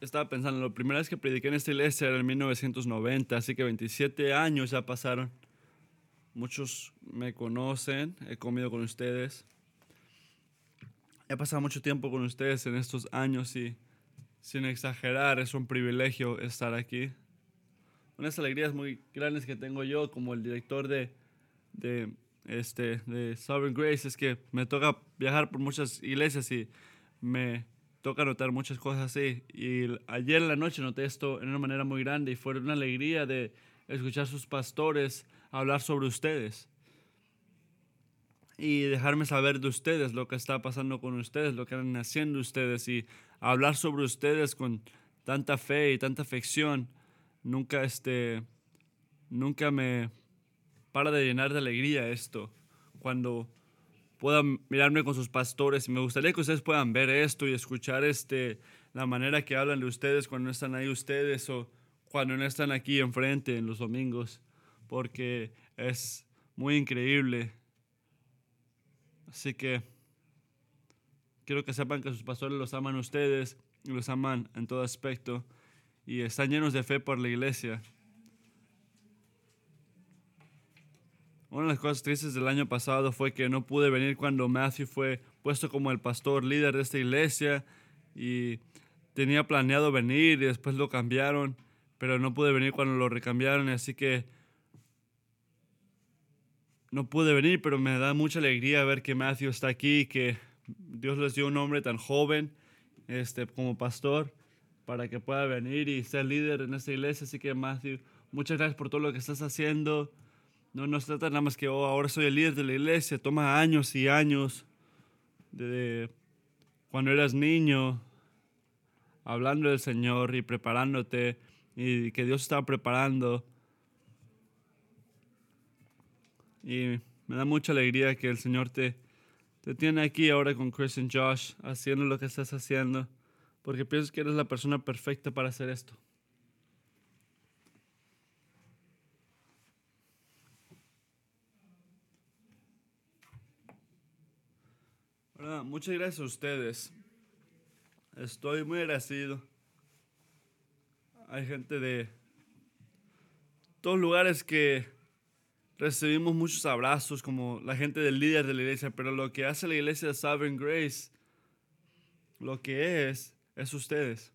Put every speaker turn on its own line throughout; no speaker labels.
estaba pensando, la primera vez que prediqué en esta iglesia era en 1990, así que 27 años ya pasaron. Muchos me conocen, he comido con ustedes. He pasado mucho tiempo con ustedes en estos años y sin exagerar es un privilegio estar aquí. Unas alegrías muy grandes que tengo yo como el director de, de, este, de Sovereign Grace es que me toca viajar por muchas iglesias y me toca notar muchas cosas así. Y ayer en la noche noté esto en una manera muy grande y fue una alegría de escuchar a sus pastores hablar sobre ustedes. Y dejarme saber de ustedes, lo que está pasando con ustedes, lo que están haciendo ustedes y hablar sobre ustedes con tanta fe y tanta afección. Nunca, este, nunca me para de llenar de alegría esto. Cuando puedan mirarme con sus pastores y me gustaría que ustedes puedan ver esto y escuchar este, la manera que hablan de ustedes cuando no están ahí ustedes o cuando no están aquí enfrente en los domingos, porque es muy increíble. Así que quiero que sepan que sus pastores los aman ustedes y los aman en todo aspecto y están llenos de fe por la iglesia. Una de las cosas tristes del año pasado fue que no pude venir cuando Matthew fue puesto como el pastor líder de esta iglesia y tenía planeado venir y después lo cambiaron, pero no pude venir cuando lo recambiaron, así que no pude venir, pero me da mucha alegría ver que Matthew está aquí, que Dios les dio un hombre tan joven este, como pastor para que pueda venir y ser líder en esta iglesia. Así que Matthew, muchas gracias por todo lo que estás haciendo. No nos trata nada más que, oh, ahora soy el líder de la iglesia. Toma años y años de cuando eras niño, hablando del Señor y preparándote y que Dios estaba preparando. Y me da mucha alegría que el Señor te, te tiene aquí ahora con Chris y Josh haciendo lo que estás haciendo, porque pienso que eres la persona perfecta para hacer esto. Muchas gracias a ustedes. Estoy muy agradecido. Hay gente de todos lugares que recibimos muchos abrazos, como la gente del líder de la iglesia, pero lo que hace la iglesia de Sovereign Grace, lo que es, es ustedes.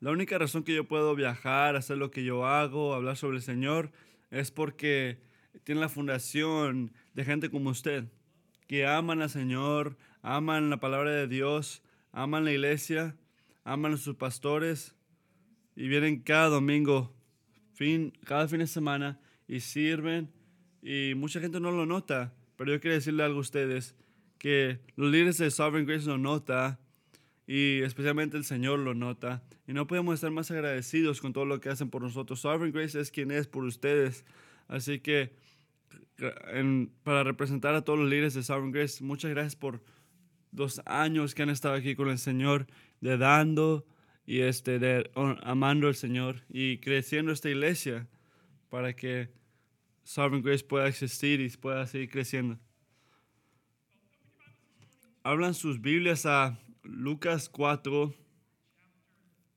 La única razón que yo puedo viajar, hacer lo que yo hago, hablar sobre el Señor, es porque tiene la fundación de gente como usted que aman al Señor, aman la palabra de Dios, aman la iglesia, aman a sus pastores y vienen cada domingo, fin, cada fin de semana y sirven y mucha gente no lo nota, pero yo quiero decirle algo a ustedes, que los líderes de Sovereign Grace lo nota y especialmente el Señor lo nota y no podemos estar más agradecidos con todo lo que hacen por nosotros. Sovereign Grace es quien es por ustedes, así que para representar a todos los líderes de Sovereign Grace, muchas gracias por dos años que han estado aquí con el Señor, de dando y este, de amando al Señor y creciendo esta iglesia para que Sovereign Grace pueda existir y pueda seguir creciendo. Hablan sus Biblias a Lucas 4,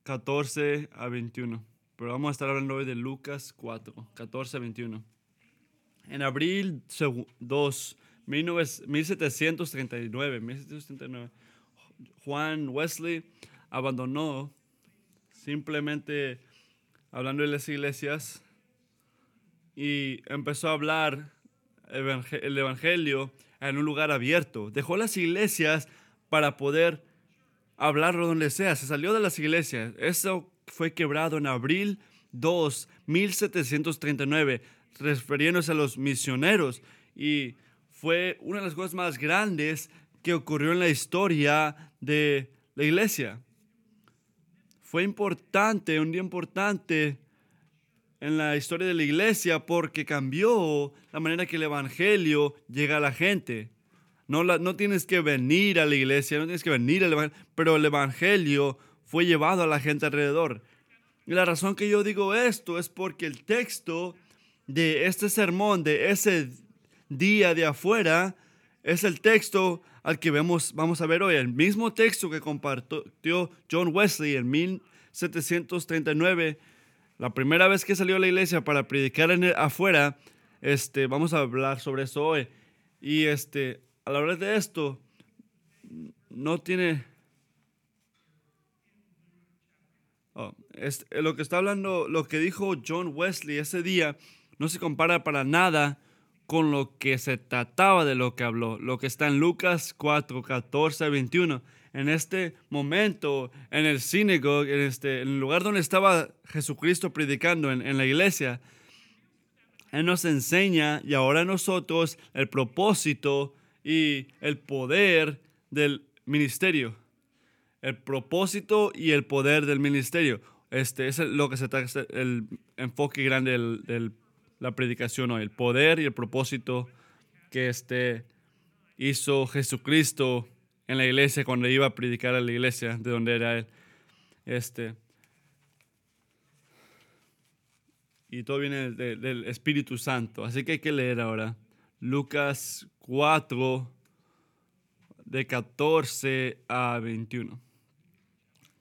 14 a 21. Pero vamos a estar hablando hoy de Lucas 4, 14 a 21. En abril 2, 1739, 1739, Juan Wesley abandonó simplemente hablando de las iglesias y empezó a hablar el evangelio en un lugar abierto. Dejó las iglesias para poder hablarlo donde sea. Se salió de las iglesias. Eso fue quebrado en abril 2, 1739 refiriéndose a los misioneros. Y fue una de las cosas más grandes que ocurrió en la historia de la iglesia. Fue importante, un día importante en la historia de la iglesia porque cambió la manera que el Evangelio llega a la gente. No, la, no tienes que venir a la iglesia, no tienes que venir al Evangelio, pero el Evangelio fue llevado a la gente alrededor. Y la razón que yo digo esto es porque el texto de este sermón, de ese día de afuera, es el texto al que vemos, vamos a ver hoy, el mismo texto que compartió John Wesley en 1739, la primera vez que salió a la iglesia para predicar en afuera, este, vamos a hablar sobre eso hoy. Y este, a la hora de esto, no tiene... Oh, lo que está hablando, lo que dijo John Wesley ese día, no se compara para nada con lo que se trataba de lo que habló, lo que está en Lucas 4, 14, 21. En este momento, en el sinagogue, en, este, en el lugar donde estaba Jesucristo predicando, en, en la iglesia, Él nos enseña y ahora nosotros el propósito y el poder del ministerio. El propósito y el poder del ministerio. Este es lo que se trata, el enfoque grande de la predicación hoy. El poder y el propósito que este hizo Jesucristo en la iglesia cuando iba a predicar a la iglesia de donde era él. Este. Y todo viene del Espíritu Santo. Así que hay que leer ahora. Lucas 4, de 14 a 21.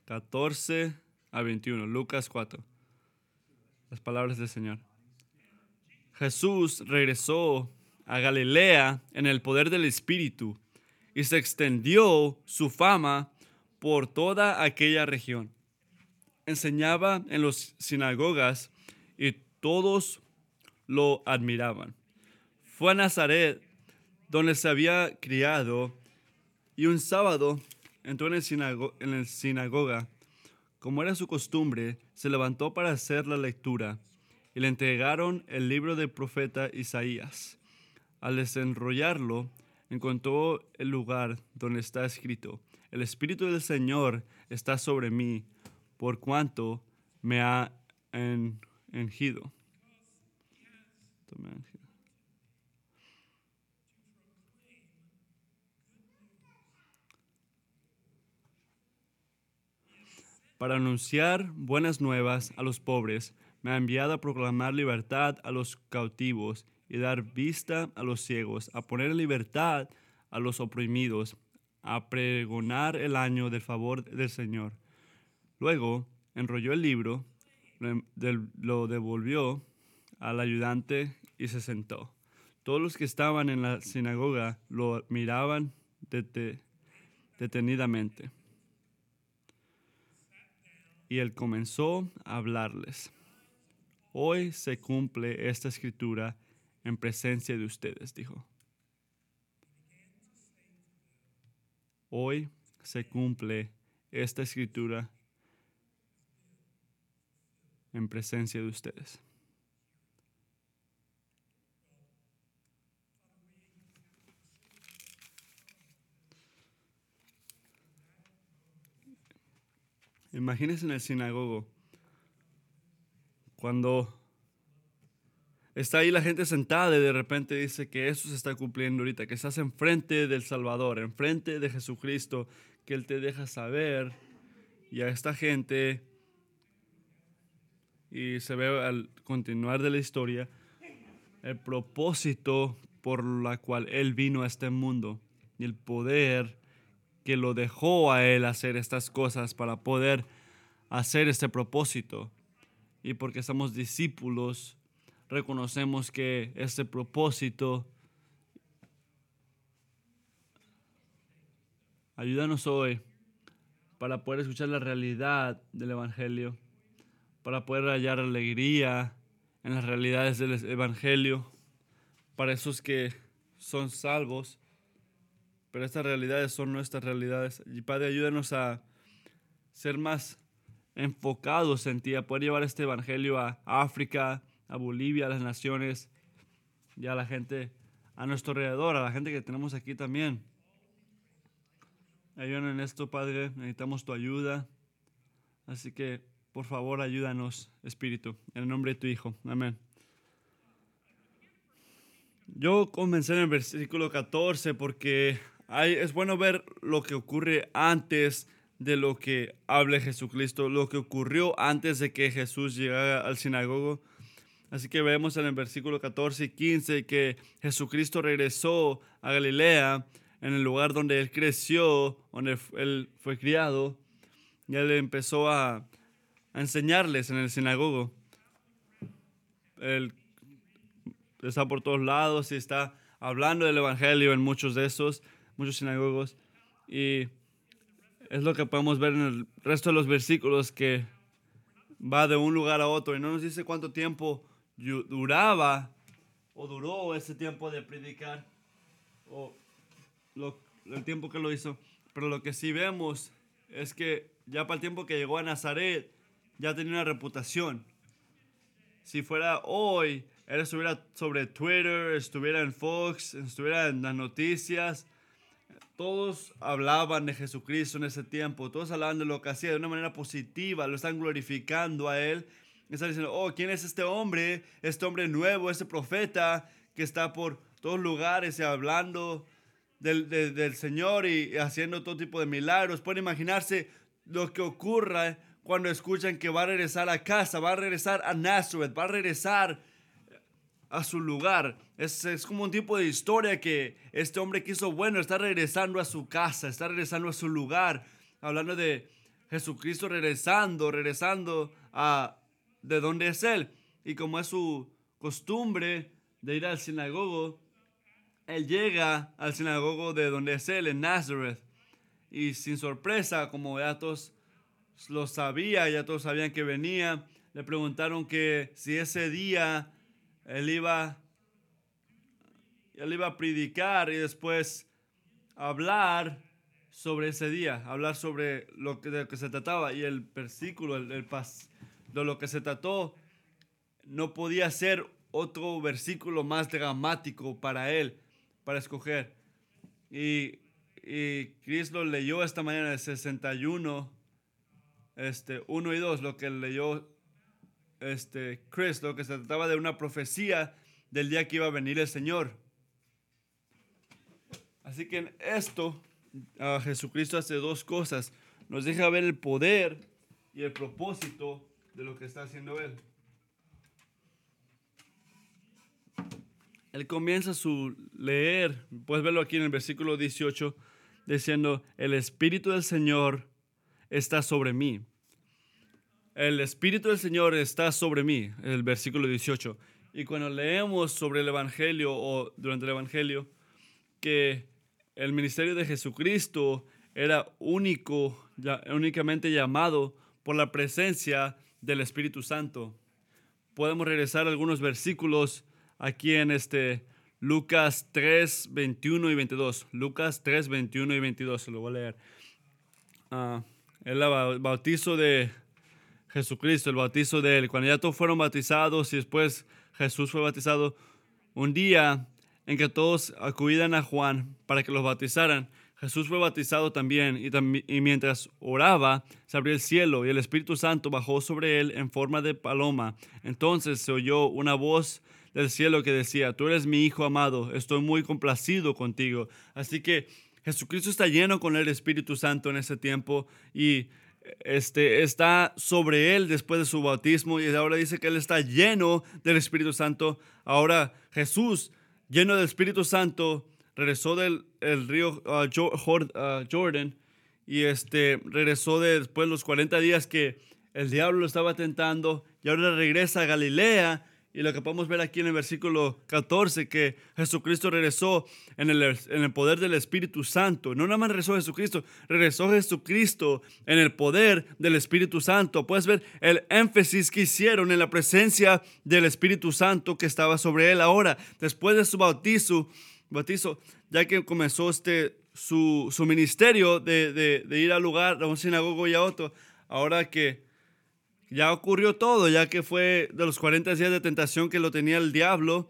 14 a 21. Lucas 4. Las palabras del Señor. Jesús regresó a Galilea en el poder del Espíritu y se extendió su fama por toda aquella región. Enseñaba en las sinagogas y todos lo admiraban. Fue a Nazaret, donde se había criado, y un sábado entró en el, sinagoga. Como era su costumbre, se levantó para hacer la lectura y le entregaron el libro del profeta Isaías. Al desenrollarlo, encontró el lugar donde está escrito, el Espíritu del Señor está sobre mí, por cuanto me ha engido. Para anunciar buenas nuevas a los pobres, me ha enviado a proclamar libertad a los cautivos y dar vista a los ciegos, a poner libertad a los oprimidos, a pregonar el año del favor del Señor. Luego enrolló el libro, lo devolvió al ayudante y se sentó. Todos los que estaban en la sinagoga lo miraban detenidamente. Y él comenzó a hablarles. Hoy se cumple esta escritura en presencia de ustedes, dijo. Hoy se cumple esta escritura en presencia de ustedes. Imagínense en el sinagogo cuando está ahí la gente sentada y de repente dice que eso se está cumpliendo ahorita, que estás enfrente del Salvador, enfrente de Jesucristo, que Él te deja saber y a esta gente, y se ve al continuar de la historia, el propósito por la cual Él vino a este mundo y el poder que lo dejó a Él hacer estas cosas para poder hacer este propósito. Y porque somos discípulos, reconocemos que este propósito ayúdanos hoy para poder escuchar la realidad del Evangelio, para poder hallar alegría en las realidades del Evangelio, para esos que son salvos, pero estas realidades son nuestras realidades. Y Padre, ayúdanos a ser más enfocados en ti, a poder llevar este Evangelio a África, a Bolivia, a las naciones y a la gente a nuestro alrededor, a la gente que tenemos aquí también. Ayúdanos en esto, Padre, necesitamos tu ayuda. Así que, por favor, ayúdanos, Espíritu, en el nombre de tu Hijo. Amén. Yo comencé en el versículo 14 porque hay, es bueno ver lo que ocurre antes de lo que hable Jesucristo, lo que ocurrió antes de que Jesús llegara al sinagogo Así que vemos en el versículo 14 y 15 que Jesucristo regresó a Galilea en el lugar donde él creció, donde él fue criado, y él empezó a, a enseñarles en el sinagogo. Él está por todos lados y está hablando del Evangelio en muchos de esos, muchos sinagogos. Y es lo que podemos ver en el resto de los versículos que va de un lugar a otro y no nos dice cuánto tiempo duraba o duró ese tiempo de predicar o el tiempo que lo hizo. Pero lo que sí vemos es que ya para el tiempo que llegó a Nazaret ya tenía una reputación. Si fuera hoy, él estuviera sobre Twitter, estuviera en Fox, estuviera en las noticias, todos hablaban de Jesucristo en ese tiempo, todos hablaban de lo que hacía de una manera positiva, lo están glorificando a Él. Están diciendo, oh, ¿quién es este hombre? Este hombre nuevo, este profeta que está por todos lugares y hablando del, del Señor y haciendo todo tipo de milagros. Pueden imaginarse lo que ocurra cuando escuchan que va a regresar a casa, va a regresar a Nazareth, va a regresar a su lugar. Es, es, como un tipo de historia que este hombre que hizo bueno está regresando a su casa, está regresando a su lugar. Hablando de Jesucristo regresando, regresando a de donde es Él. Y como es su costumbre de ir al sinagogo, Él llega al sinagogo de donde es Él, en Nazareth. Y sin sorpresa, como ya todos lo sabía, ya todos sabían que venía, le preguntaron que si ese día él iba, él iba a predicar y después hablar sobre ese día, hablar sobre lo que, de lo que se trataba. Y el versículo, el, el de lo que se trató, no podía ser otro versículo más dramático para él, para escoger. Y, y Chris lo leyó esta mañana de 61, este, 1 y 2, lo que leyó este, Chris, que se trataba de una profecía del día que iba a venir el Señor. Así que en esto, Jesucristo hace dos cosas. Nos deja ver el poder y el propósito de lo que está haciendo Él. Él comienza su leer, puedes verlo aquí en el versículo 18, diciendo, el Espíritu del Señor está sobre mí el Espíritu del Señor está sobre mí, el versículo 18. Y cuando leemos sobre el Evangelio o durante el Evangelio, que el ministerio de Jesucristo era único, únicamente llamado por la presencia del Espíritu Santo. Podemos regresar a algunos versículos aquí en este Lucas 3, 21 y 22. Lucas 3, 21 y 22, se lo voy a leer. Ah, el bautizo de Jesucristo, el bautizo de Él. Cuando ya todos fueron bautizados y después Jesús fue bautizado, un día en que todos acudían a Juan para que los bautizaran, Jesús fue bautizado también y, y, mientras oraba se abrió el cielo y el Espíritu Santo bajó sobre él en forma de paloma. Entonces se oyó una voz del cielo que decía, tú eres mi Hijo amado, estoy muy complacido contigo. Así que Jesucristo está lleno con el Espíritu Santo en ese tiempo y este, está sobre él después de su bautismo y ahora dice que él está lleno del Espíritu Santo. Ahora Jesús, lleno del Espíritu Santo, regresó del el río uh, Jordan y este, regresó de después de los 40 días que el diablo lo estaba tentando y ahora regresa a Galilea y lo que podemos ver aquí en el versículo 14, que Jesucristo regresó en el, en el poder del Espíritu Santo. No nada más regresó Jesucristo, regresó Jesucristo en el poder del Espíritu Santo. Puedes ver el énfasis que hicieron en la presencia del Espíritu Santo que estaba sobre él ahora, después de su bautizo, bautizo ya que comenzó este, su, su ministerio de, de, de ir al lugar, a un sinagogo y a otro. Ahora que ya ocurrió todo, ya que fue de los 40 días de tentación que lo tenía el diablo.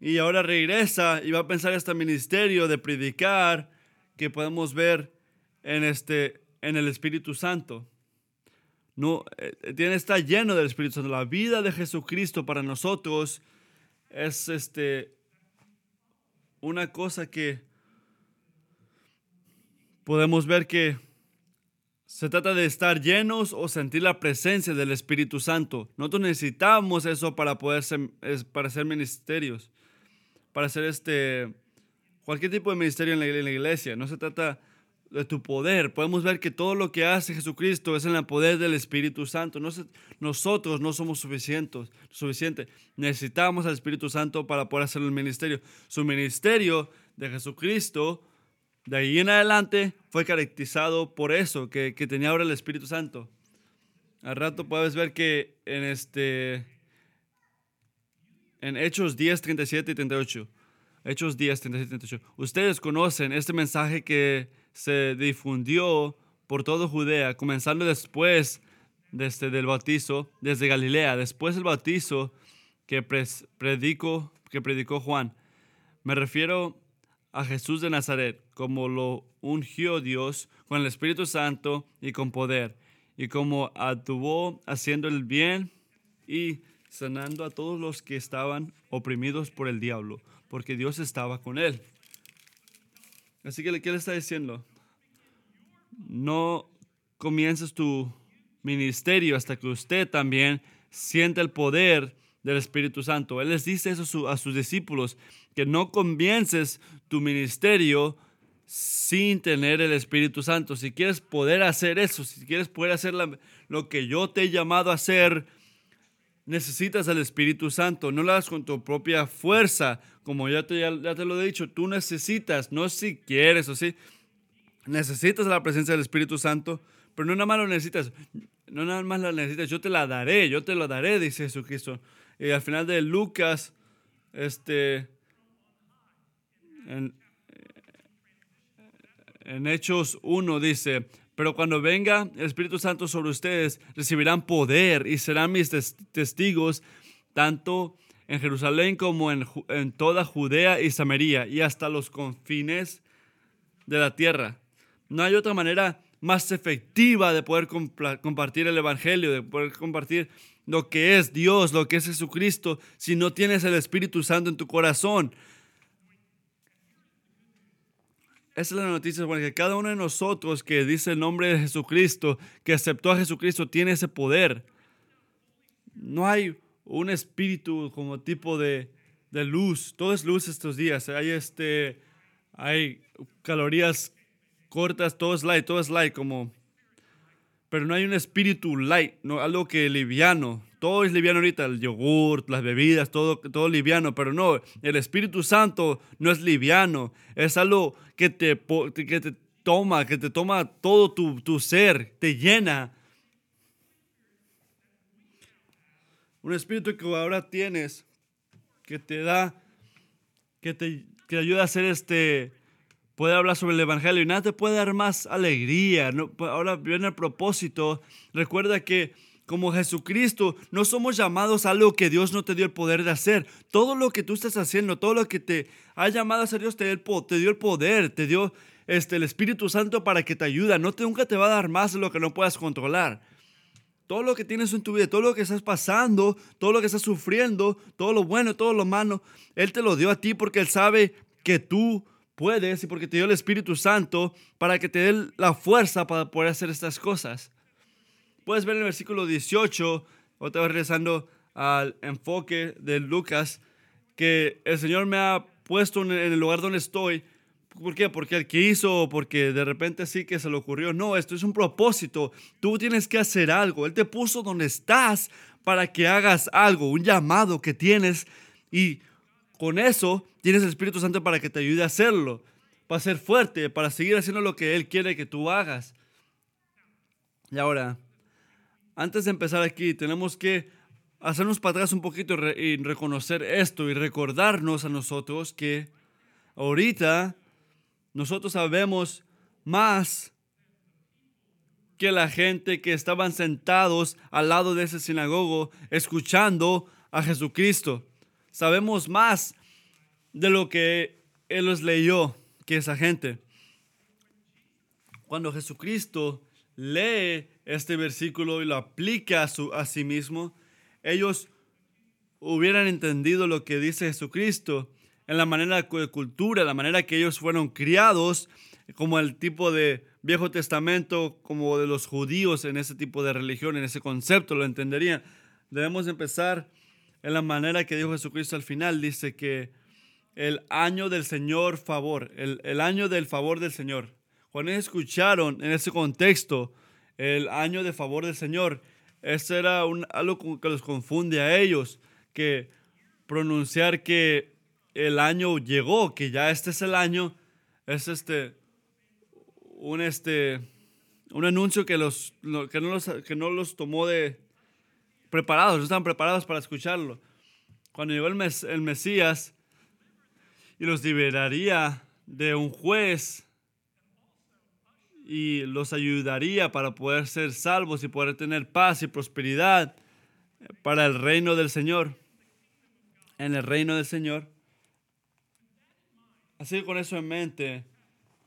Y ahora regresa y va a pensar este ministerio de predicar que podemos ver en, este, en el Espíritu Santo. No, eh, tiene, está lleno del Espíritu Santo. La vida de Jesucristo para nosotros es este, una cosa que podemos ver que se trata de estar llenos o sentir la presencia del Espíritu Santo. Nosotros necesitamos eso para poder ser, para hacer ministerios, para ser este, cualquier tipo de ministerio en la, iglesia, no se trata de tu poder. Podemos ver que todo lo que hace Jesucristo es en el poder del Espíritu Santo. No nosotros no somos suficientes, suficiente. Necesitamos al Espíritu Santo para poder hacer el ministerio. Su ministerio de Jesucristo, de ahí en adelante, fue caracterizado por eso, que, que tenía ahora el Espíritu Santo. Al rato puedes ver que en este en Hechos 10, 37 y 38. Hechos 10, 37 y 38. Ustedes conocen este mensaje que se difundió por toda Judea, comenzando después desde del bautizo, desde Galilea, después del bautizo que, predicó, que predicó Juan. Me refiero a Jesús de Nazaret, como lo ungió Dios con el Espíritu Santo y con poder, y como actuó haciendo el bien y sanando a todos los que estaban oprimidos por el diablo, porque Dios estaba con él. Así que, ¿qué le está diciendo? No comiences tu ministerio hasta que usted también sienta el poder del Espíritu Santo. Él les dice eso a sus discípulos, que no comiences tu ministerio sin tener el Espíritu Santo. Si quieres poder hacer eso, si quieres poder hacer lo que yo te he llamado a hacer, necesitas el Espíritu Santo. No lo hagas con tu propia fuerza, como ya te, lo he dicho, tú necesitas, no si quieres o sí, necesitas la presencia del Espíritu Santo, pero no nada más lo necesitas, no nada más lo necesitas, yo te la daré, yo te lo daré, dice Jesucristo. Y al final de Lucas, este, en, en Hechos 1 dice, pero cuando venga el Espíritu Santo sobre ustedes, recibirán poder y serán mis testigos tanto en Jerusalén como en, en toda Judea y Samaria y hasta los confines de la tierra. No hay otra manera más efectiva de poder compartir el Evangelio, de poder compartir lo que es Dios, lo que es Jesucristo, si no tienes el Espíritu Santo en tu corazón. Esa es la noticia, porque cada uno de nosotros que dice el nombre de Jesucristo, que aceptó a Jesucristo, tiene ese poder. No hay un espíritu como tipo de, de luz. Todo es luz estos días. Hay, este, hay calorías cortas, todo es light, todo es light, como... Pero no hay un espíritu light, no, algo que liviano. Todo es liviano ahorita, el yogurt, las bebidas, todo, todo liviano, pero no, el Espíritu Santo no es liviano, es algo que te, que te toma, que te toma todo tu, tu ser, te llena un espíritu que ahora tienes, que te da, que te que ayuda a hacer este, puede hablar sobre el Evangelio y nada te puede dar más alegría. No, ahora viene el propósito. Recuerda que como Jesucristo no somos llamados a algo que Dios no te dio el poder de hacer. Todo lo que tú estás haciendo, todo lo que te ha llamado a hacer Dios te dio el, te dio el poder, te dio este, el Espíritu Santo para que te ayude. No te, nunca te va a dar más de lo que no puedas controlar todo lo que tienes en tu vida, todo lo que estás pasando, todo lo que estás sufriendo, todo lo bueno, todo lo malo, Él te lo dio a ti porque Él sabe que tú puedes y porque te dio el Espíritu Santo para que te dé la fuerza para poder hacer estas cosas. Puedes ver en el versículo 18, otra vez regresando al enfoque de Lucas, que el Señor me ha puesto en el lugar donde estoy ¿Por qué? Porque el que hizo, porque de repente sí que se le ocurrió. No, esto es un propósito. Tú tienes que hacer algo. Él te puso donde estás para que hagas algo, un llamado que tienes y con eso tienes el Espíritu Santo para que te ayude a hacerlo, para ser fuerte, para seguir haciendo lo que Él quiere que tú hagas. Y ahora, antes de empezar aquí, tenemos que hacernos para atrás un poquito y reconocer esto y recordarnos a nosotros que ahorita nosotros sabemos más que la gente que estaban sentados al lado de ese sinagogo escuchando a Jesucristo. Sabemos más de lo que Él los leyó que esa gente. Cuando Jesucristo lee este versículo y lo aplica a, su, a sí mismo, ellos hubieran entendido lo que dice Jesucristo en la manera de cultura, la manera que ellos fueron criados, como el tipo de Viejo Testamento, como de los judíos en ese tipo de religión, en ese concepto, lo entenderían. Debemos empezar en la manera que dijo Jesucristo al final. Dice que el año del Señor favor, el, el año del favor del Señor. Cuando escucharon en ese contexto el año de favor del Señor, eso era un, algo que los confunde a ellos, que pronunciar que el año llegó, que ya este es el año, es este un este un anuncio que los que no los, que no los tomó de preparados, estaban preparados para escucharlo. Cuando llegó el, mes, el Mesías y los liberaría de un juez y los ayudaría para poder ser salvos y poder tener paz y prosperidad para el reino del Señor. En el reino del Señor. Así que con eso en mente,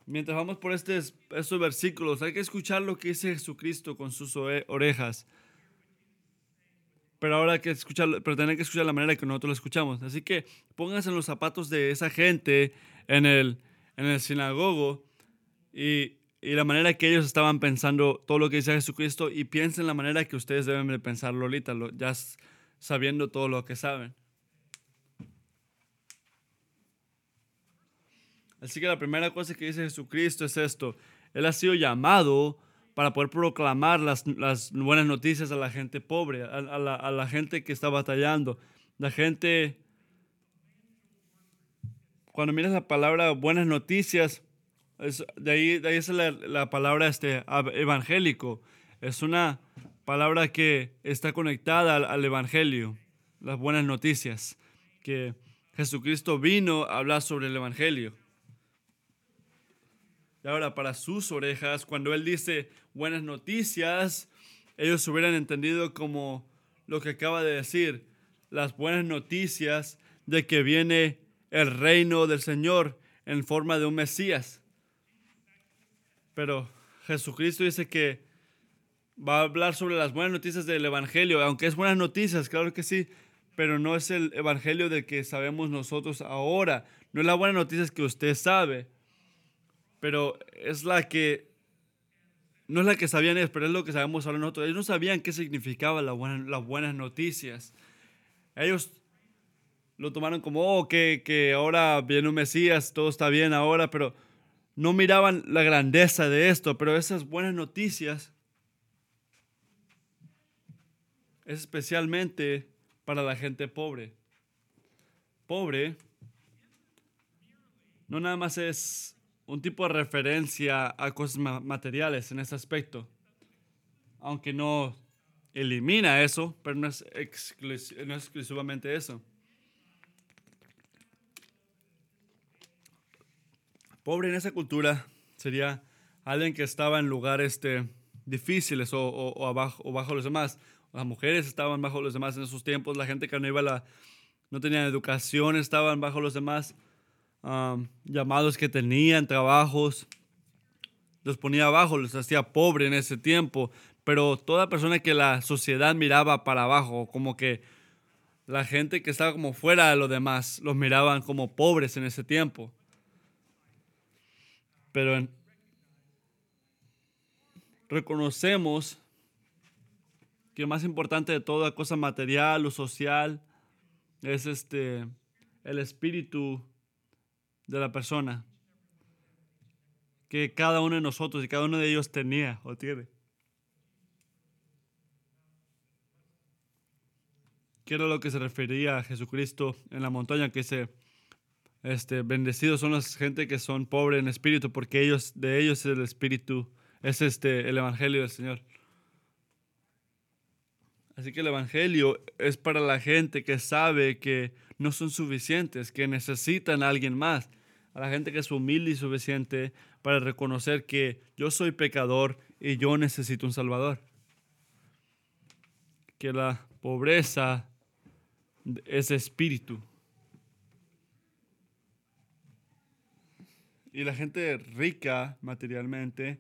mientras vamos por estos, estos versículos, hay que escuchar lo que dice Jesucristo con sus orejas. Pero ahora que escuchar, pero tener que escuchar la manera que nosotros lo escuchamos. Así que pónganse en los zapatos de esa gente en el, en el sinagogo y y la manera que ellos estaban pensando todo lo que dice Jesucristo y piensen la manera que ustedes deben de pensarlo ahorita, ya sabiendo todo lo que saben. Así que la primera cosa que dice Jesucristo es esto. Él ha sido llamado para poder proclamar las, las buenas noticias a la gente pobre, a, la, a la gente que está batallando. La gente, cuando miras la palabra buenas noticias, de, ahí, de ahí es la, palabra este, evangélico. Es una palabra que está conectada al, evangelio, las buenas noticias, que Jesucristo vino a hablar sobre el evangelio. Y ahora, para sus orejas, cuando Él dice buenas noticias, ellos hubieran entendido como lo que acaba de decir, las buenas noticias de que viene el reino del Señor en forma de un Mesías. Pero Jesucristo dice que va a hablar sobre las buenas noticias del Evangelio, aunque es buenas noticias, claro que sí, pero no es el Evangelio del que sabemos nosotros ahora. No es la buena noticia que usted sabe, pero es la que, no es la que sabían ellos, pero es lo que sabemos ahora nosotros. Ellos no sabían qué significaba la las buenas noticias. Ellos lo tomaron como, oh, que, que ahora viene un Mesías, todo está bien ahora, pero no miraban la grandeza de esto, pero esas buenas noticias es especialmente para la gente pobre. Pobre no nada más es un tipo de referencia a cosas materiales en ese aspecto, aunque no elimina eso, pero no es, exclusivamente eso. Pobre en esa cultura sería alguien que estaba en lugares este, difíciles o bajo los demás. Las mujeres estaban bajo los demás en esos tiempos. La gente que no iba la, no tenía educación estaban bajo los demás. Llamados que tenían, trabajos, los ponía abajo, los hacía pobre en ese tiempo. Pero toda persona que la sociedad miraba para abajo, como que la gente que estaba como fuera de los demás, los miraban como pobres en ese tiempo. Pero reconocemos que más importante de toda cosa material o social es este el espíritu de la persona que cada uno de nosotros y cada uno de ellos tenía o tiene. ¿Qué era lo que se refería a Jesucristo en la montaña que se este, bendecidos son las gente que son pobres en espíritu, porque ellos, de ellos es el espíritu, es este, el evangelio del Señor. Así que el evangelio es para la gente que sabe que no son suficientes, que necesitan a alguien más, la gente que es humilde y suficiente para reconocer que yo soy pecador y yo necesito un Salvador. Que la pobreza es espíritu. y la gente rica materialmente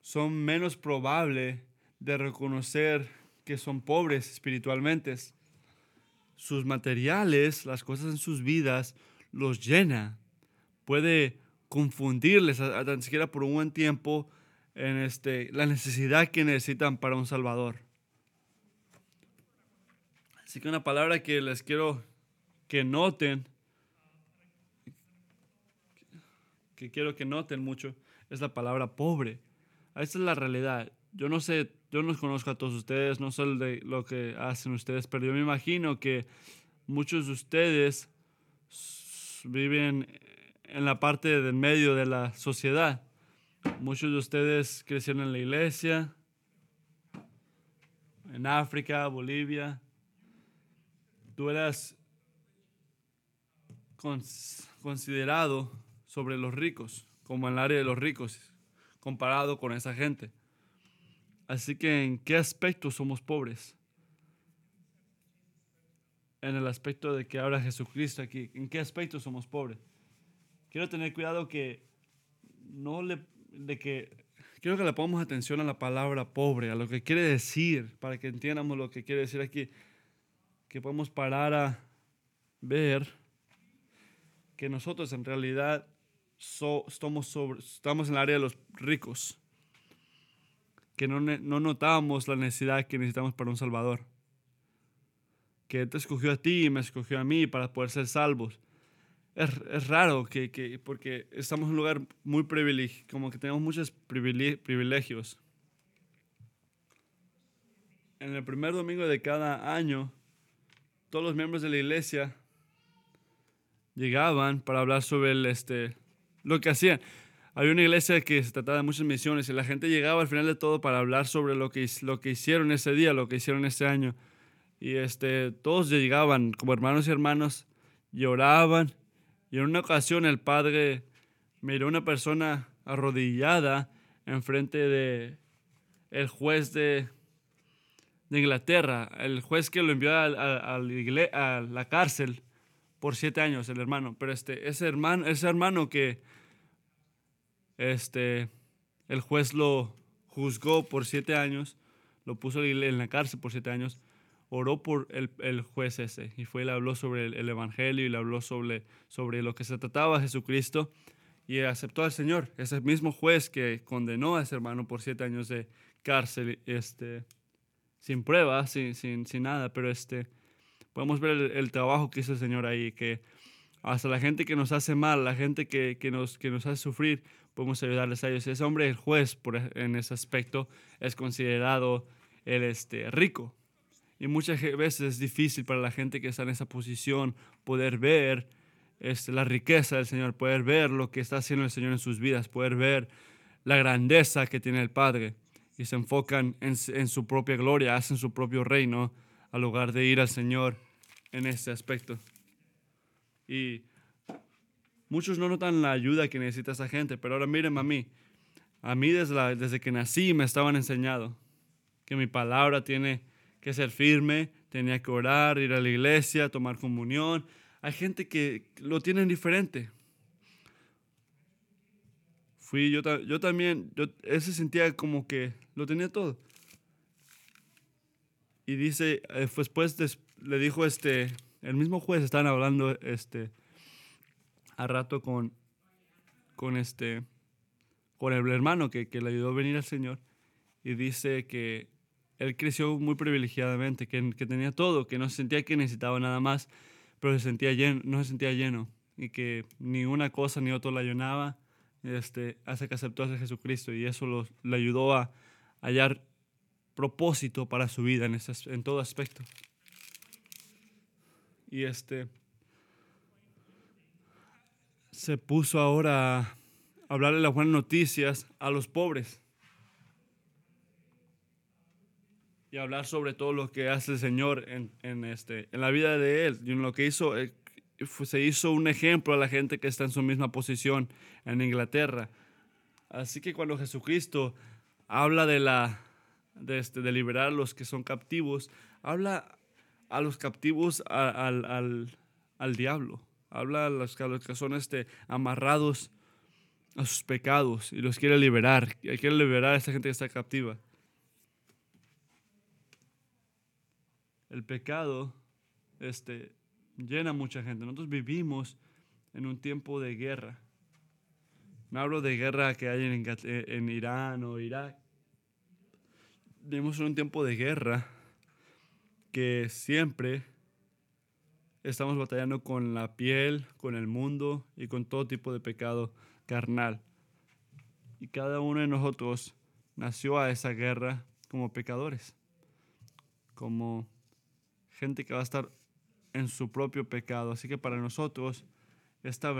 son menos probable de reconocer que son pobres espiritualmente. Sus materiales, las cosas en sus vidas, los llena. Puede confundirles, tan siquiera por un buen tiempo, en este, la necesidad que necesitan para un Salvador. Así que una palabra que les quiero que noten que quiero que noten mucho es la palabra pobre. Esa es la realidad. Yo no sé, yo no conozco a todos ustedes, no sé de lo que hacen ustedes, pero yo me imagino que muchos de ustedes viven en la parte del medio de la sociedad. Muchos de ustedes crecieron en la iglesia, en África, Bolivia. Tú eras considerado sobre los ricos, como en el área de los ricos, comparado con esa gente. Así que, ¿en qué aspecto somos pobres? En el aspecto de que habla Jesucristo aquí. ¿En qué aspecto somos pobres? Quiero tener cuidado que no le, de que quiero que le pongamos atención a la palabra pobre, a lo que quiere decir, para que entiendamos lo que quiere decir aquí, que podemos parar a ver que nosotros en realidad estamos, sobre, estamos en el área de los ricos, que no, no notamos la necesidad que necesitamos para un Salvador, que Él te escogió a ti y me escogió a mí para poder ser salvos. Es, es raro que, que, porque estamos en un lugar muy privilegiado, como que tenemos muchos privilegios. En el primer domingo de cada año, todos los miembros de la iglesia llegaban para hablar sobre el, este, lo que hacían. Había una iglesia que se trataba de muchas misiones y la gente llegaba al final de todo para hablar sobre lo que, lo que hicieron ese día, lo que hicieron ese año. Y este, todos llegaban como hermanos y hermanos, lloraban. Y en una ocasión el padre miró a una persona arrodillada enfrente de el juez de, de Inglaterra, el juez que lo envió a, a, a la cárcel por siete años, el hermano. Pero este, ese hermano, ese hermano que este, el juez lo juzgó por siete años, lo puso en la cárcel por siete años, oró por el, el juez ese y fue y le habló sobre el, Evangelio y le habló sobre, sobre lo que se trataba Jesucristo y aceptó al Señor. Ese mismo juez que condenó a ese hermano por siete años de cárcel, este, sin pruebas, sin, sin, sin nada, pero este, podemos ver el, trabajo que hizo el Señor ahí, que hasta la gente que nos hace mal, la gente que, que, nos, que nos hace sufrir, podemos ayudarles a ellos. Ese hombre, el juez, por, e, en ese aspecto, es considerado el este, rico. Y muchas veces es difícil para la gente que está en esa posición poder ver este, la riqueza del Señor, poder ver lo que está haciendo el Señor en sus vidas, poder ver la grandeza que tiene el Padre. Y se enfocan en, su propia gloria, hacen su propio reino, al lugar de ir al Señor en este aspecto. Y muchos no notan la ayuda que necesita esa gente, pero ahora miren a mí. A mí desde, desde que nací me estaban enseñando que mi palabra tiene que ser firme, tenía que orar, ir a la iglesia, tomar comunión. Hay gente que lo tienen diferente. Fui yo, yo también, yo, ese sentía como que lo tenía todo. Y dice, eh, después le dijo este, el mismo juez, estaban hablando este, a rato con, con este, con el hermano que, que le ayudó a venir al Señor. Y dice que él creció muy privilegiadamente, que, tenía todo, que no sentía que necesitaba nada más, pero se sentía lleno, no se sentía lleno y que ni una cosa ni otra la llenaba este, hasta que aceptó a Jesucristo y eso le ayudó a hallar propósito para su vida en, en todo aspecto. Y este se puso ahora a hablarle las buenas noticias a los pobres. Y hablar sobre todo lo que hace el Señor en, en este, en la vida de Él. Y en lo que hizo, eh, se hizo un ejemplo a la gente que está en su misma posición en Inglaterra. Así que cuando Jesucristo habla de la de, este, de liberar a los que son captivos, habla a los captivos al, al, al, diablo, habla a los, a los que son este, amarrados a sus pecados y los quiere liberar, quiere liberar a esa gente que está captiva. El pecado este, llena a mucha gente. Nosotros vivimos en un tiempo de guerra. No hablo de guerra que hay en, en Irán o Irak vivimos en un tiempo de guerra que siempre estamos batallando con la piel, con el mundo y con todo tipo de pecado carnal. Y cada uno de nosotros nació a esa guerra como pecadores, como gente que va a estar en su propio pecado. Así que para nosotros esta,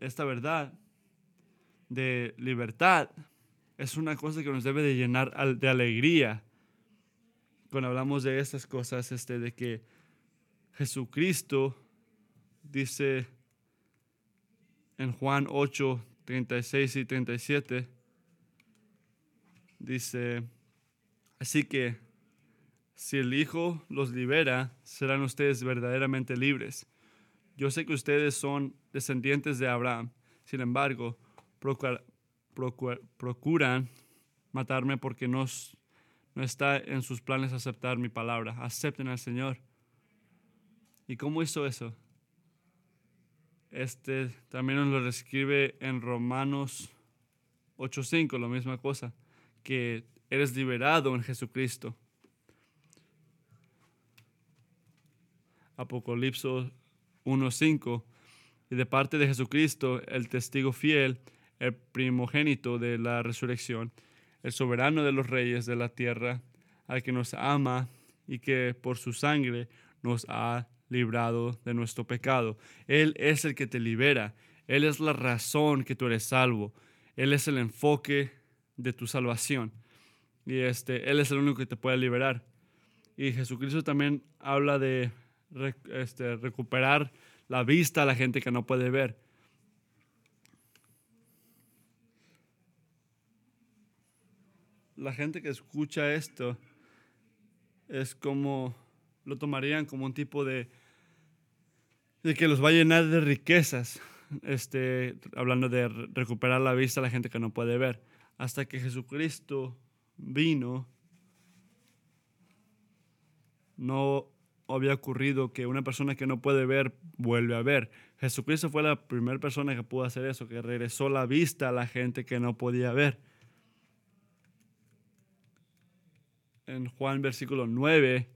esta verdad de libertad es una cosa que nos debe de llenar de alegría. Cuando hablamos de estas cosas, este, de que Jesucristo dice en Juan 8, 36 y 37, dice, así que si el Hijo los libera, serán ustedes verdaderamente libres. Yo sé que ustedes son descendientes de Abraham, sin embargo, procuran matarme porque no, no está en sus planes aceptar mi palabra. Acepten al Señor. ¿Y cómo hizo eso? Este también nos lo describe en Romanos 8:5, la misma cosa, que eres liberado en Jesucristo. Apocalipsis 1:5, y de parte de Jesucristo, el testigo fiel, el primogénito de la resurrección, el soberano de los reyes de la tierra, al que nos ama y que por su sangre nos ha librado de nuestro pecado. Él es el que te libera. Él es la razón que tú eres salvo. Él es el enfoque de tu salvación. Y este, Él es el único que te puede liberar. Y Jesucristo también habla de este, recuperar la vista a la gente que no puede ver. La gente que escucha esto es como, lo tomarían como un tipo de, de que los va a llenar de riquezas, este, hablando de recuperar la vista a la gente que no puede ver. Hasta que Jesucristo vino, no había ocurrido que una persona que no puede ver vuelve a ver. Jesucristo fue la primera persona que pudo hacer eso, que regresó la vista a la gente que no podía ver. En Juan versículo 9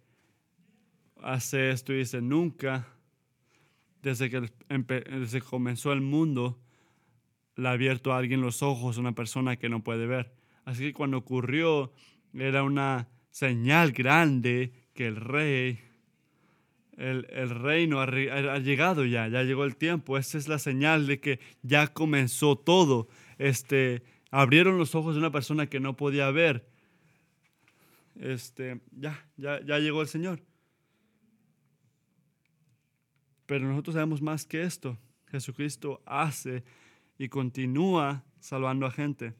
hace esto y dice, nunca, desde que, desde comenzó el mundo, le ha abierto a alguien los ojos a una persona que no puede ver. Así que cuando ocurrió, era una señal grande que el rey el, reino ha, llegado ya, ya llegó el tiempo. Esa es la señal de que ya comenzó todo. Este, abrieron los ojos de una persona que no podía ver. Este, ya, ya, ya llegó el Señor. Pero nosotros sabemos más que esto. Jesucristo hace y continúa salvando a gente.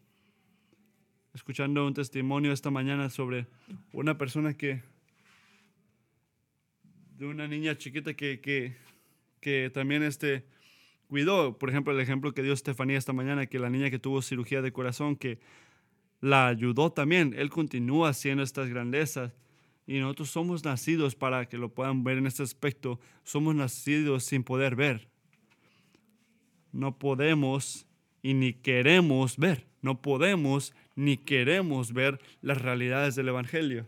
Escuchando un testimonio esta mañana sobre una persona que de una niña chiquita que, que, que también este, cuidó. Por ejemplo, el ejemplo que dio Estefanía esta mañana, que la niña que tuvo cirugía de corazón, que la ayudó también. Él continúa haciendo estas grandezas. Y nosotros somos nacidos para que lo puedan ver en este aspecto. Somos nacidos sin poder ver. No podemos y ni queremos ver. No podemos ni queremos ver las realidades del Evangelio.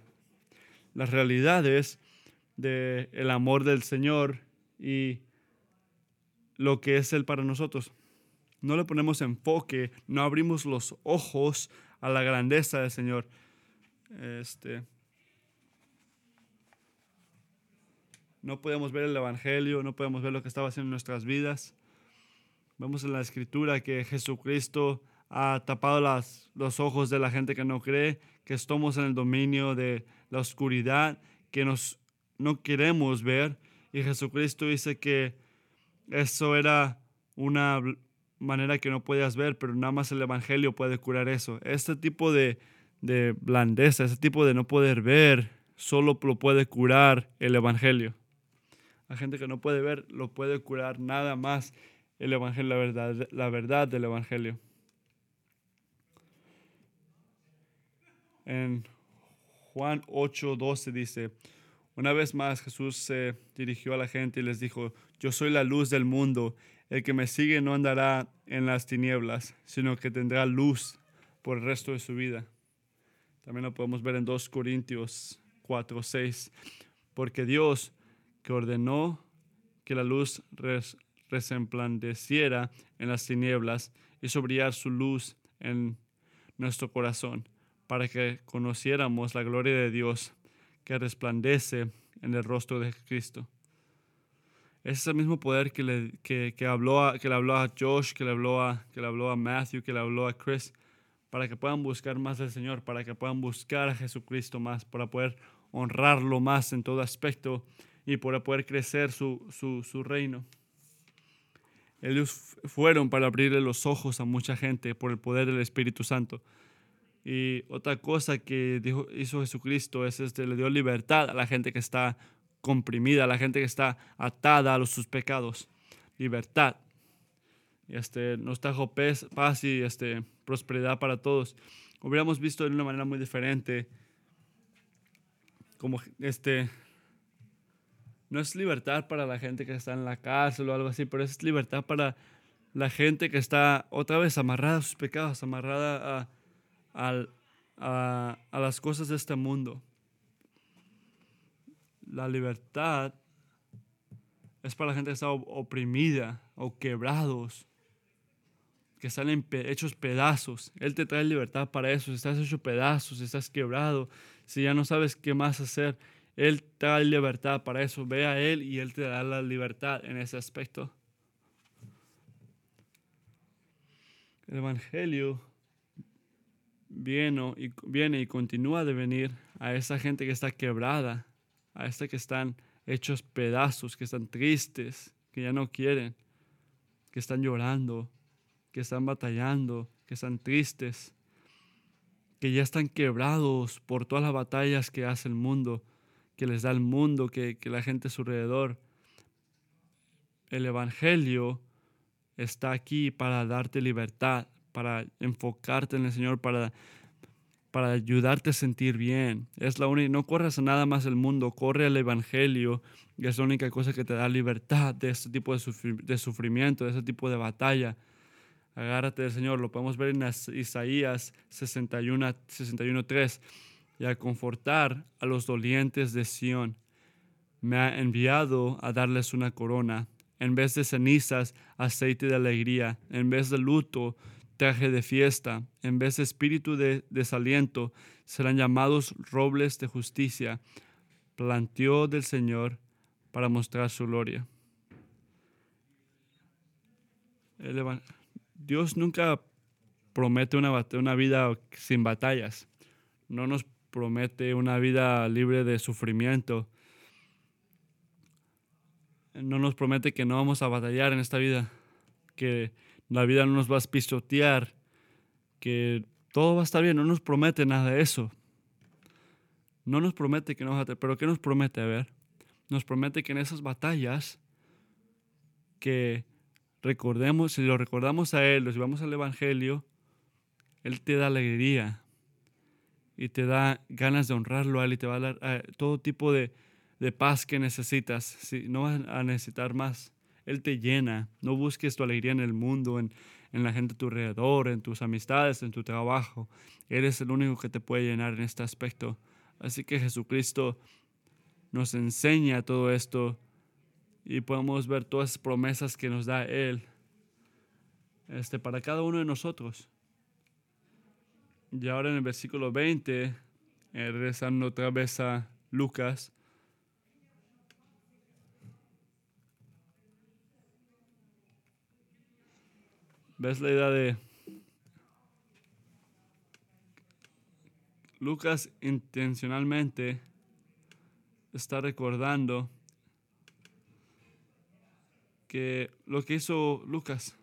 Las realidades de el amor del Señor y lo que es Él para nosotros. No le ponemos enfoque, no abrimos los ojos a la grandeza del Señor. Este, no podemos ver el Evangelio, no podemos ver lo que estaba haciendo en nuestras vidas. Vemos en la Escritura que Jesucristo ha tapado las, los ojos de la gente que no cree, que estamos en el dominio de la oscuridad, que nos no queremos ver. Y Jesucristo dice que eso era una manera que no podías ver, pero nada más el Evangelio puede curar eso. Este tipo de, de blandeza, este tipo de no poder ver, solo lo puede curar el Evangelio. La gente que no puede ver lo puede curar nada más el Evangelio, la verdad, la verdad del Evangelio. En Juan 8, 12 dice, una vez más Jesús se dirigió a la gente y les dijo, yo soy la luz del mundo, el que me sigue no andará en las tinieblas, sino que tendrá luz por el resto de su vida. También lo podemos ver en 2 Corintios 4, 6, porque Dios que ordenó que la luz resemplandeciera en las tinieblas, hizo brillar su luz en nuestro corazón para que conociéramos la gloria de Dios que resplandece en el rostro de Cristo. Es el mismo poder que le, que, habló a, que le habló a Josh, que le habló a, que le habló a Matthew, que le habló a Chris, para que puedan buscar más al Señor, para que puedan buscar a Jesucristo más, para poder honrarlo más en todo aspecto y para poder crecer su, su, su reino. Ellos fueron para abrirle los ojos a mucha gente por el poder del Espíritu Santo. Y otra cosa que dijo, hizo Jesucristo es este, le dio libertad a la gente que está comprimida, a la gente que está atada a los, sus pecados. Libertad. Y este, nos trajo paz y este, prosperidad para todos. Hubiéramos visto de una manera muy diferente como este no es libertad para la gente que está en la cárcel o algo así, pero es libertad para la gente que está otra vez amarrada a sus pecados, amarrada a, a, las cosas de este mundo. La libertad es para la gente que está oprimida o quebrados, que están hechos pedazos. Él te trae libertad para eso. Si estás hecho pedazos, si estás quebrado, si ya no sabes qué más hacer, él da libertad para eso. Ve a Él y Él te da la libertad en ese aspecto. El Evangelio viene y, continúa de venir a esa gente que está quebrada, a esta que están hechos pedazos, que están tristes, que ya no quieren, que están llorando, que están batallando, que están tristes, que ya están quebrados por todas las batallas que hace el mundo que les da el mundo, que, la gente a su alrededor. El Evangelio está aquí para darte libertad, para enfocarte en el Señor, para, para ayudarte a sentir bien. Es la única, no corras a nada más el mundo, corre al Evangelio, y es la única cosa que te da libertad de este tipo de, sufrimiento, de ese tipo de batalla. Agárrate del Señor, lo podemos ver en Isaías 61, 61 3 y a confortar a los dolientes de Sión. Me ha enviado a darles una corona, en vez de cenizas, aceite de alegría, en vez de luto, de fiesta, en vez de espíritu de desaliento, serán llamados robles de justicia, planteó del Señor para mostrar su gloria. Dios nunca promete una, una vida sin batallas. No nos promete una vida libre de sufrimiento. No nos promete que no vamos a batallar en esta vida, que la vida no nos va a pisotear, que todo va a estar bien. No nos promete nada de eso. No nos promete que no vamos a pero ¿qué nos promete? A ver, nos promete que en esas batallas que recordemos, si lo recordamos a Él, los llevamos al Evangelio, Él te da alegría, y te da ganas de honrarlo a Él y te va a dar eh, todo tipo de, paz que necesitas. Si no vas a necesitar más, Él te llena. No busques tu alegría en el mundo, en, la gente a tu alrededor, en tus amistades, en tu trabajo. Eres el único que te puede llenar en este aspecto. Así que Jesucristo nos enseña todo esto y podemos ver todas las promesas que nos da Él este, para cada uno de nosotros. Y ahora en el versículo 20, eh, regresando otra vez a Lucas, ¿Ves la idea de Lucas intencionalmente está recordando que lo que hizo Lucas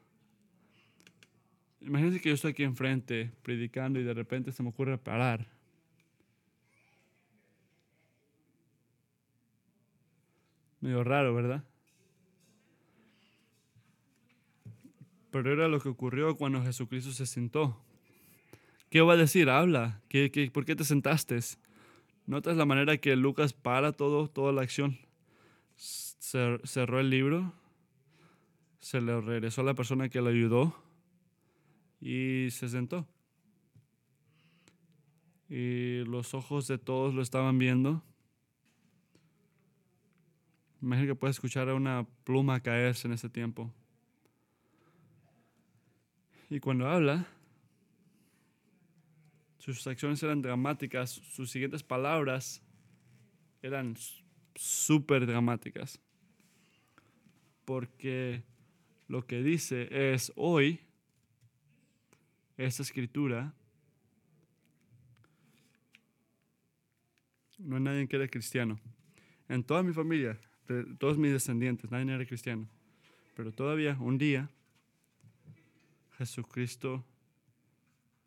Imagínense que yo estoy aquí enfrente predicando y de repente se me ocurre parar. Medio raro, ¿verdad? Pero era lo que ocurrió cuando Jesucristo se sentó. ¿Qué va a decir? Habla. ¿Qué, qué, por qué te sentaste? ¿Notas la manera que Lucas para todo, toda la acción? Cerró el libro, se le regresó a la persona que le ayudó y se sentó. Y los ojos de todos lo estaban viendo. Imagina que puedes escuchar a una pluma caerse en ese tiempo. Y cuando habla, sus acciones eran dramáticas, sus siguientes palabras eran súper dramáticas. Porque lo que dice es hoy, esta escritura, no hay nadie que era cristiano. En toda mi familia, de todos mis descendientes, nadie era cristiano. Pero todavía, un día, Jesucristo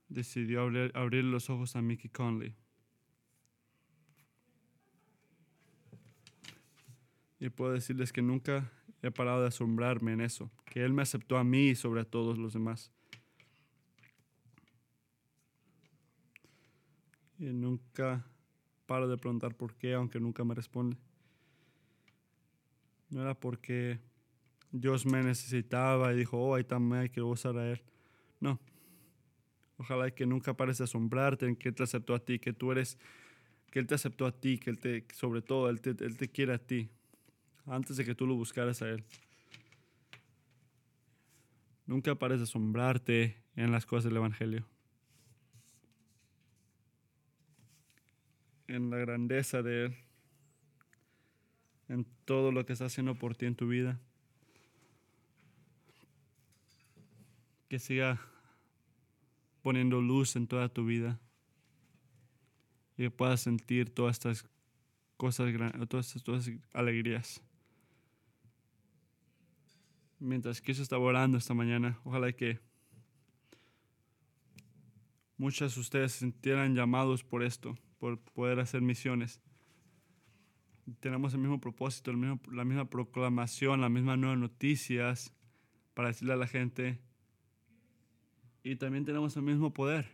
decidió abrir, los ojos a Mickey Conley. Y puedo decirles que nunca he parado de asombrarme en eso, que Él me aceptó a mí sobre a todos los demás. Y nunca paro de preguntar por qué, aunque nunca me responde. No era porque Dios me necesitaba y dijo, oh, ahí también que usar a Él. No, Ojalá que nunca pares asombrarte en que Él te aceptó a ti, que tú eres, que Él te aceptó a ti, que Él te, sobre todo, Él te, Él te quiere a ti, antes de que tú lo buscaras a Él. Nunca pares asombrarte en las cosas del Evangelio. En la grandeza de Él. En todo lo que está haciendo por ti en tu vida. Que siga poniendo luz en toda tu vida y que puedas sentir todas estas cosas, todas estas, alegrías. Mientras que eso estaba orando esta mañana, ojalá que muchas de ustedes se sintieran llamados por esto, por poder hacer misiones. Tenemos el mismo propósito, el mismo, la misma proclamación, las mismas nuevas noticias para decirle a la gente y también tenemos el mismo poder.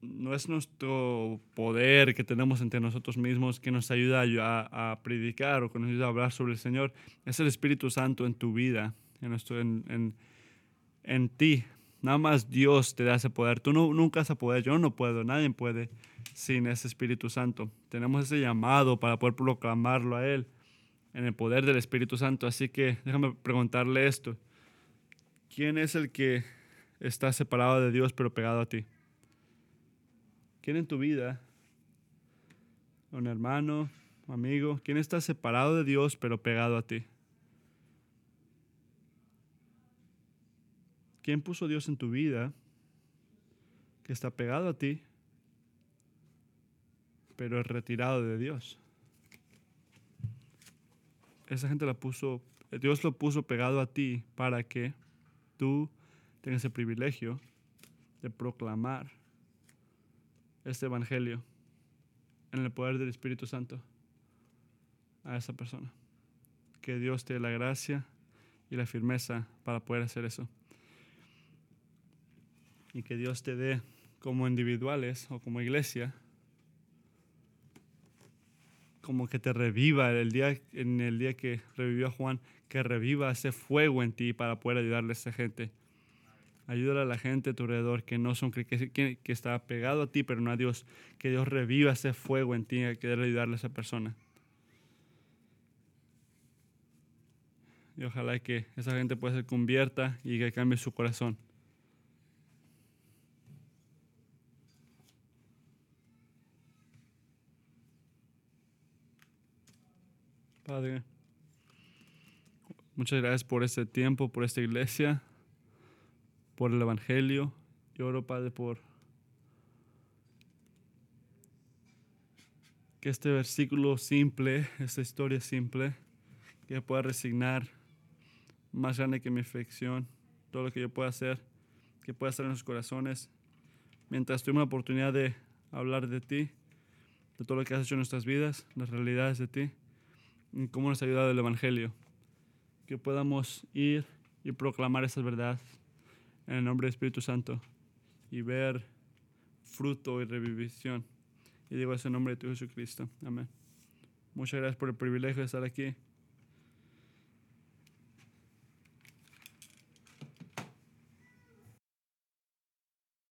No es nuestro poder que tenemos entre nosotros mismos que nos ayuda a, predicar o que nos ayuda a hablar sobre el Señor. Es el Espíritu Santo en tu vida, en, en, en ti. Nada más Dios te da ese poder. Tú no, nunca vas a poder, yo no puedo, nadie puede sin ese Espíritu Santo. Tenemos ese llamado para poder proclamarlo a Él en el poder del Espíritu Santo. Así que déjame preguntarle esto. ¿Quién es el que está separado de Dios pero pegado a ti? ¿Quién en tu vida, un hermano, amigo, quién está separado de Dios pero pegado a ti? ¿Quién puso Dios en tu vida que está pegado a ti pero es retirado de Dios? Esa gente la puso, Dios lo puso pegado a ti para que tú tengas el privilegio de proclamar este evangelio en el poder del Espíritu Santo a esa persona. Que Dios te dé la gracia y la firmeza para poder hacer eso. Y que Dios te dé como individuales o como iglesia, como que te reviva el día, en el día que revivió a Juan, que reviva ese fuego en ti para poder ayudarle a esa gente. Ayúdale a la gente a tu alrededor que no son que, que, está pegado a ti, pero no a Dios. Que Dios reviva ese fuego en ti y querer ayudarle a esa persona. Y ojalá que esa gente pueda se convierta y que cambie su corazón. Padre. Muchas gracias por este tiempo, por esta iglesia, por el Evangelio. Y oro, Padre, por que este versículo simple, esta historia simple, que pueda resignar más grande que mi afección, todo lo que yo pueda hacer, que pueda estar en los corazones, mientras tuve una oportunidad de hablar de ti, de todo lo que has hecho en nuestras vidas, las realidades de ti, cómo nos ha ayudado el Evangelio que podamos ir y proclamar esa verdad en el nombre del Espíritu Santo y ver fruto y revivición. Y digo eso en nombre de tu Jesucristo. Amén. Muchas gracias por el privilegio de estar aquí.